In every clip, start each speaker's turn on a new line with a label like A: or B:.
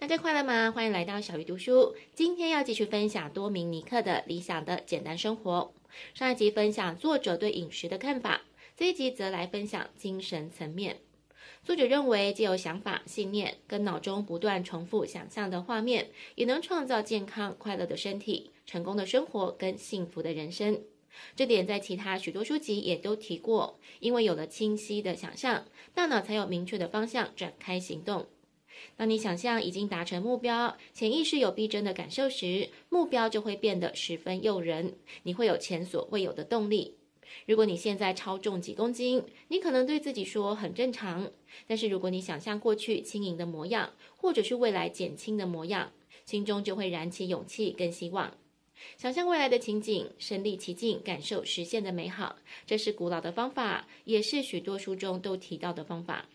A: 大家快乐吗？欢迎来到小鱼读书。今天要继续分享多明尼克的《理想的简单生活》。上一集分享作者对饮食的看法，这一集则来分享精神层面。作者认为，借由想法、信念跟脑中不断重复想象的画面，也能创造健康快乐的身体、成功的生活跟幸福的人生。这点在其他许多书籍也都提过。因为有了清晰的想象，大脑才有明确的方向展开行动。当你想象已经达成目标，潜意识有逼真的感受时，目标就会变得十分诱人，你会有前所未有的动力。如果你现在超重几公斤，你可能对自己说很正常。但是如果你想象过去轻盈的模样，或者是未来减轻的模样，心中就会燃起勇气跟希望。想象未来的情景，身历其境，感受实现的美好，这是古老的方法，也是许多书中都提到的方法。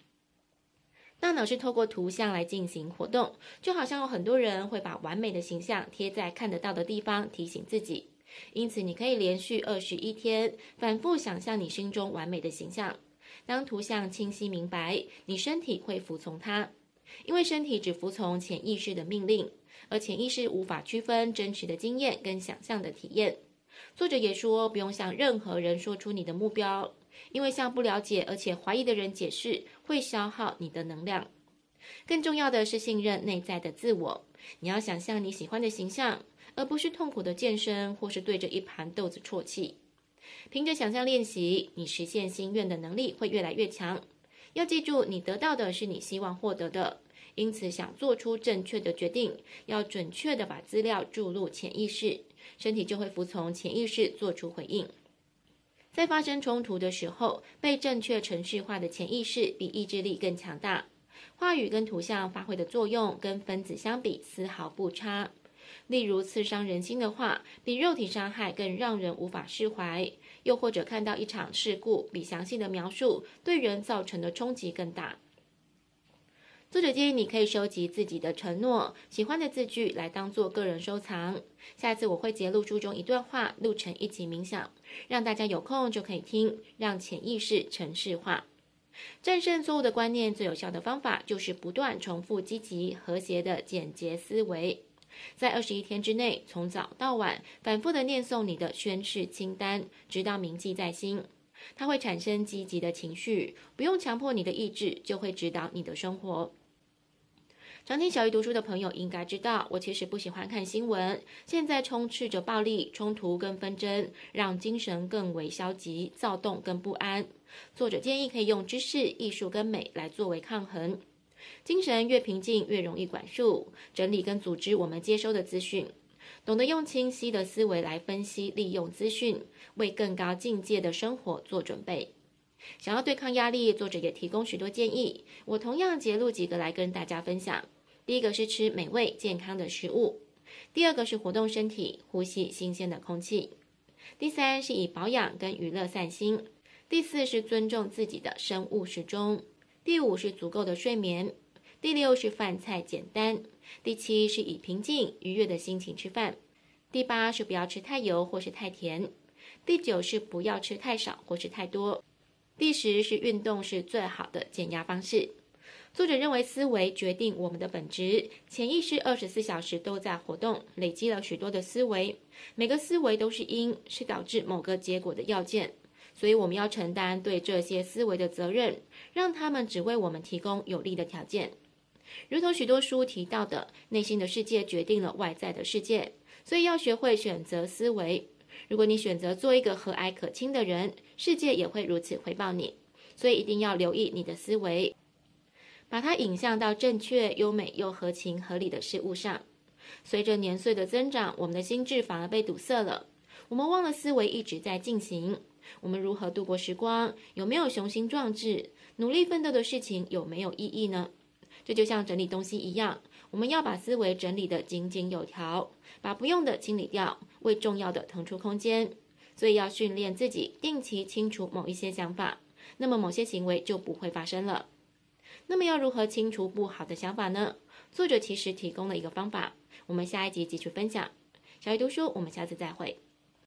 A: 大脑是透过图像来进行活动，就好像有很多人会把完美的形象贴在看得到的地方，提醒自己。因此，你可以连续二十一天反复想象你心中完美的形象。当图像清晰明白，你身体会服从它，因为身体只服从潜意识的命令，而潜意识无法区分真实的经验跟想象的体验。作者也说，不用向任何人说出你的目标。因为向不了解而且怀疑的人解释，会消耗你的能量。更重要的是信任内在的自我。你要想象你喜欢的形象，而不是痛苦的健身或是对着一盘豆子啜泣。凭着想象练习，你实现心愿的能力会越来越强。要记住，你得到的是你希望获得的。因此，想做出正确的决定，要准确地把资料注入潜意识，身体就会服从潜意识做出回应。在发生冲突的时候，被正确程序化的潜意识比意志力更强大。话语跟图像发挥的作用跟分子相比丝毫不差。例如，刺伤人心的话，比肉体伤害更让人无法释怀；又或者看到一场事故，比详细的描述对人造成的冲击更大。作者建议你可以收集自己的承诺、喜欢的字句来当做个人收藏。下次我会截录书中一段话，录成一集冥想，让大家有空就可以听，让潜意识程式化。战胜错误的观念最有效的方法就是不断重复积极、和谐的简洁思维。在二十一天之内，从早到晚反复的念诵你的宣誓清单，直到铭记在心。它会产生积极的情绪，不用强迫你的意志，就会指导你的生活。常听小鱼读书的朋友应该知道，我其实不喜欢看新闻。现在充斥着暴力、冲突跟纷争，让精神更为消极、躁动跟不安。作者建议可以用知识、艺术跟美来作为抗衡。精神越平静，越容易管束、整理跟组织我们接收的资讯。懂得用清晰的思维来分析、利用资讯，为更高境界的生活做准备。想要对抗压力，作者也提供许多建议。我同样截录几个来跟大家分享。第一个是吃美味健康的食物，第二个是活动身体，呼吸新鲜的空气，第三是以保养跟娱乐散心，第四是尊重自己的生物时钟，第五是足够的睡眠，第六是饭菜简单，第七是以平静愉悦的心情吃饭，第八是不要吃太油或是太甜，第九是不要吃太少或是太多。第十是运动是最好的减压方式。作者认为，思维决定我们的本质，潜意识二十四小时都在活动，累积了许多的思维，每个思维都是因，是导致某个结果的要件。所以我们要承担对这些思维的责任，让他们只为我们提供有利的条件。如同许多书提到的，内心的世界决定了外在的世界，所以要学会选择思维。如果你选择做一个和蔼可亲的人，世界也会如此回报你。所以一定要留意你的思维，把它引向到正确、优美又合情合理的事物上。随着年岁的增长，我们的心智反而被堵塞了。我们忘了思维一直在进行。我们如何度过时光？有没有雄心壮志？努力奋斗的事情有没有意义呢？这就像整理东西一样，我们要把思维整理得井井有条，把不用的清理掉，为重要的腾出空间。所以要训练自己定期清除某一些想法，那么某些行为就不会发生了。那么要如何清除不好的想法呢？作者其实提供了一个方法，我们下一集继续分享。小鱼读书，我们下次再会。